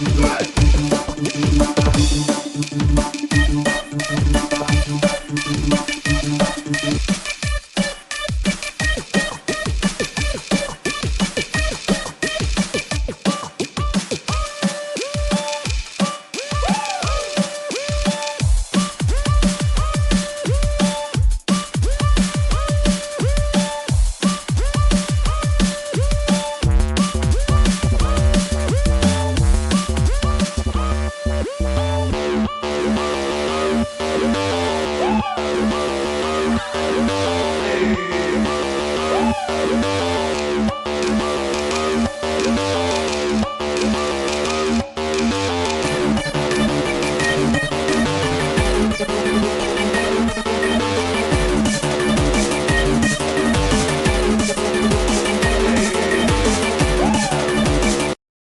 Bye.